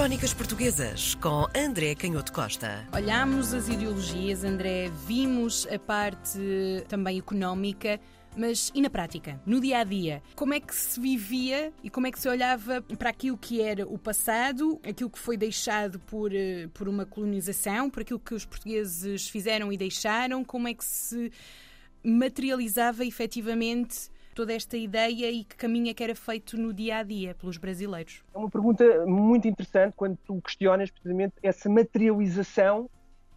Crónicas Portuguesas com André Canhoto Costa. Olhámos as ideologias, André, vimos a parte também económica. Mas e na prática, no dia a dia, como é que se vivia e como é que se olhava para aquilo que era o passado, aquilo que foi deixado por, eh, por uma colonização, por aquilo que os portugueses fizeram e deixaram, como é que se materializava efetivamente toda esta ideia e que caminho é que era feito no dia a dia pelos brasileiros? É uma pergunta muito interessante quando tu questionas precisamente essa materialização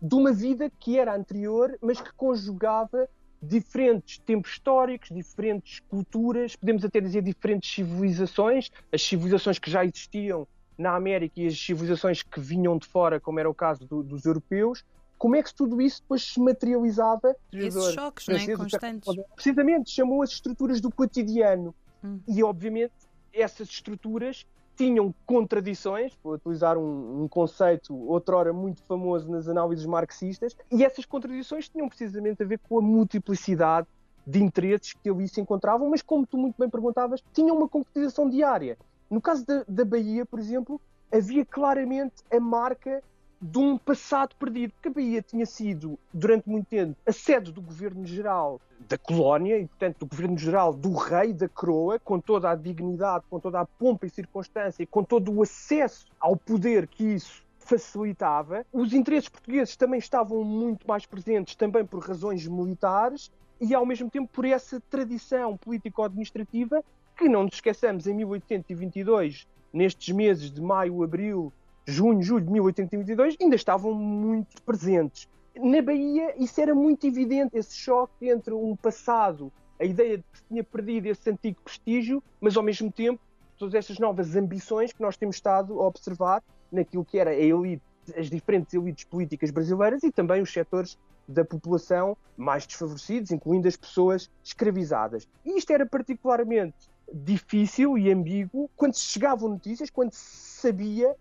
de uma vida que era anterior, mas que conjugava diferentes tempos históricos, diferentes culturas, podemos até dizer diferentes civilizações, as civilizações que já existiam na América e as civilizações que vinham de fora, como era o caso do, dos europeus, como é que tudo isso depois se materializava? Esses choques, não é? Constantes. Precisamente, chamou as estruturas do cotidiano. Hum. E, obviamente, essas estruturas tinham contradições, vou utilizar um, um, conceito outrora muito famoso nas análises marxistas, e essas contradições tinham precisamente a ver com a multiplicidade de interesses que ali se encontravam, mas como tu muito bem perguntavas, tinham uma concretização diária. No caso da, da Bahia, por exemplo, havia claramente a marca de um passado perdido, porque a Bahia tinha sido, durante muito tempo, a sede do governo-geral da colónia e, portanto, do governo-geral do rei da coroa, com toda a dignidade, com toda a pompa e circunstância, com todo o acesso ao poder que isso facilitava. Os interesses portugueses também estavam muito mais presentes, também por razões militares e, ao mesmo tempo, por essa tradição político-administrativa que, não nos esqueçamos, em 1822, nestes meses de maio, abril junho, julho de 1822, ainda estavam muito presentes. Na Bahia, isso era muito evidente, esse choque entre um passado, a ideia de que se tinha perdido esse antigo prestígio, mas ao mesmo tempo todas essas novas ambições que nós temos estado a observar naquilo que era a elite, as diferentes elites políticas brasileiras e também os setores da população mais desfavorecidos, incluindo as pessoas escravizadas. E isto era particularmente difícil e ambíguo quando se chegavam notícias, quando se sabia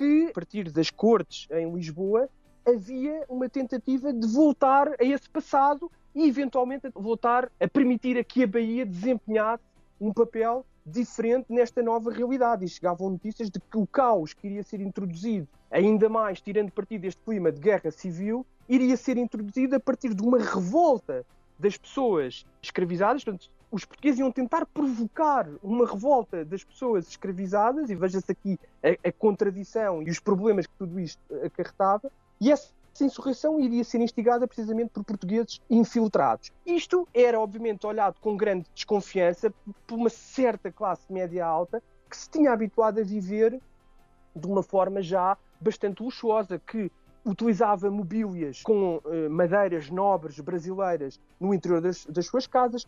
que, a partir das cortes em Lisboa, havia uma tentativa de voltar a esse passado e, eventualmente, voltar a permitir a que a Bahia desempenhasse um papel diferente nesta nova realidade. E chegavam notícias de que o caos que iria ser introduzido, ainda mais tirando partido deste clima de guerra civil, iria ser introduzido a partir de uma revolta das pessoas escravizadas, portanto, os portugueses iam tentar provocar uma revolta das pessoas escravizadas, e veja-se aqui a, a, contradição e os problemas que tudo isto acarretava, e essa insurreição iria ser instigada precisamente por portugueses infiltrados. Isto era, obviamente, olhado com grande desconfiança por uma certa classe média alta que se tinha habituado a viver de uma forma já bastante luxuosa, que utilizava mobílias com uh, madeiras nobres brasileiras no interior das, das suas casas,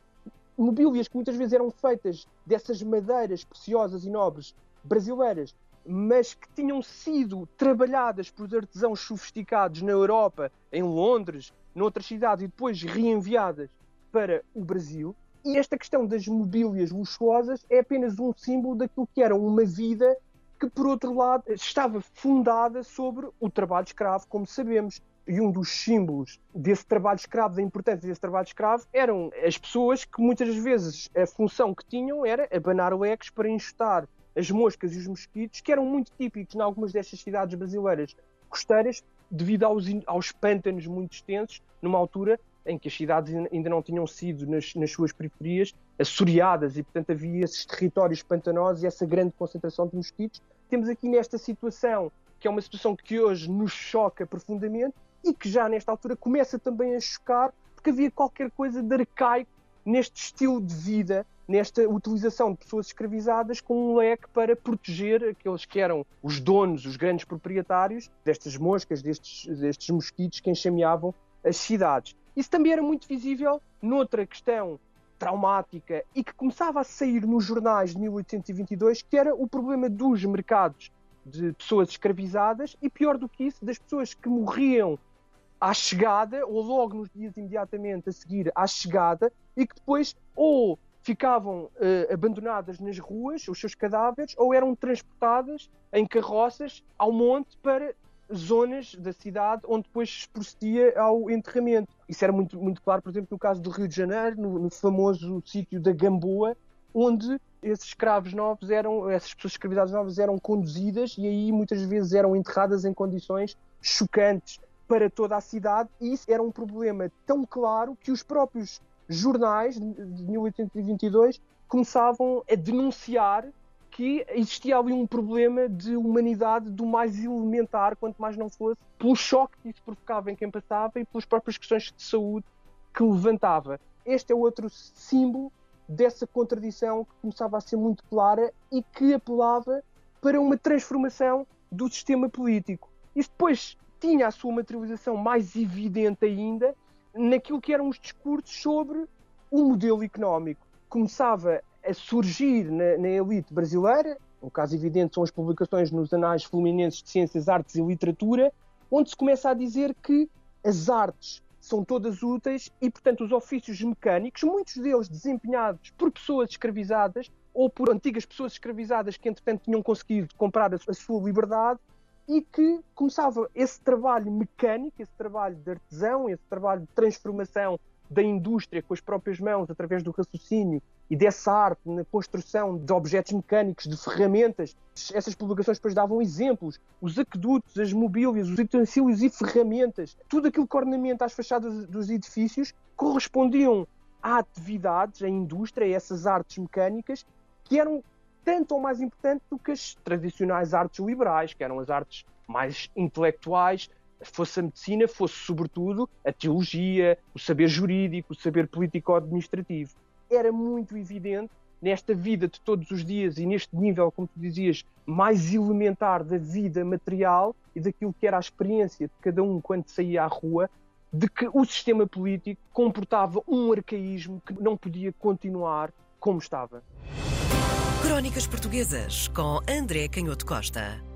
mobílias que muitas vezes eram feitas dessas madeiras preciosas e nobres brasileiras, mas que tinham sido trabalhadas por artesãos sofisticados na Europa, em Londres, noutras cidades e depois reenviadas para o Brasil. E esta questão das mobílias luxuosas é apenas um símbolo daquilo que era uma vida que, por outro lado, estava fundada sobre o trabalho escravo, como sabemos e um dos símbolos desse trabalho escravo, da importância desse trabalho escravo, eram as pessoas que muitas vezes a função que tinham era abanar leques para enxutar as moscas e os mosquitos, que eram muito típicos em algumas destas cidades brasileiras costeiras, devido aos, aos pântanos muito extensos, numa altura em que as cidades ainda não tinham sido, nas, nas suas periferias, assoreadas e, portanto, havia esses territórios pantanosos e essa grande concentração de mosquitos. Temos aqui nesta situação, que é uma situação que hoje nos choca profundamente, e que já nesta altura começa também a chocar, porque havia qualquer coisa de arcaico neste estilo de vida, nesta utilização de pessoas escravizadas com um leque para proteger aqueles que eram os donos, os grandes proprietários destas moscas, destes, destes mosquitos que enxameavam as cidades. Isso também era muito visível noutra questão traumática e que começava a sair nos jornais de 1822, que era o problema dos mercados de pessoas escravizadas e, pior do que isso, das pessoas que morriam à chegada, ou logo nos dias imediatamente a seguir à chegada, e que depois ou ficavam uh, abandonadas nas ruas, os seus cadáveres, ou eram transportadas em carroças ao monte para zonas da cidade onde depois se procedia ao enterramento. Isso era muito, muito claro, por exemplo, no caso do Rio de Janeiro, no, no famoso sítio da Gamboa, onde esses escravos novos eram, essas pessoas escravizadas novas eram conduzidas e aí muitas vezes eram enterradas em condições chocantes para toda a cidade e isso era um problema tão claro que os próprios jornais de 1822 começavam a denunciar que existia ali um problema de humanidade do mais elementar, quanto mais não fosse, pelo choque que isso provocava em quem passava e pelas próprias questões de saúde que levantava. Este é outro símbolo dessa contradição que começava a ser muito clara e que apelava para uma transformação do sistema político. Isso depois tinha a sua materialização mais evidente ainda naquilo que eram os discursos sobre o modelo económico. Começava a surgir na, na elite brasileira, um caso evidente são as publicações nos anais fluminenses de Ciências, Artes e Literatura, onde se começa a dizer que as artes são todas úteis e, portanto, os ofícios mecânicos, muitos deles desempenhados por pessoas escravizadas ou por antigas pessoas escravizadas que, entretanto, tinham conseguido comprar a, sua liberdade e que começava esse trabalho mecânico, esse trabalho de artesão, esse trabalho de transformação da indústria com as próprias mãos, através do raciocínio e dessa arte na construção de objetos mecânicos, de ferramentas. Essas publicações depois davam exemplos, os aquedutos, as mobílias, os utensílios e ferramentas, tudo aquilo que ornamenta as fachadas dos edifícios correspondiam a atividades, a indústria, a essas artes mecânicas que eram tanto ou mais importantes do que as tradicionais artes liberais, que eram as artes mais intelectuais, fosse a medicina, fosse sobretudo a teologia, o saber jurídico, o saber político-administrativo. Era muito evidente nesta vida de todos os dias e neste nível, como tu dizias, mais elementar da vida material e daquilo que era a experiência de cada um quando saía à rua, de que o sistema político comportava um arcaísmo que não podia continuar como estava. Crónicas Portuguesas com André Canhoto Costa.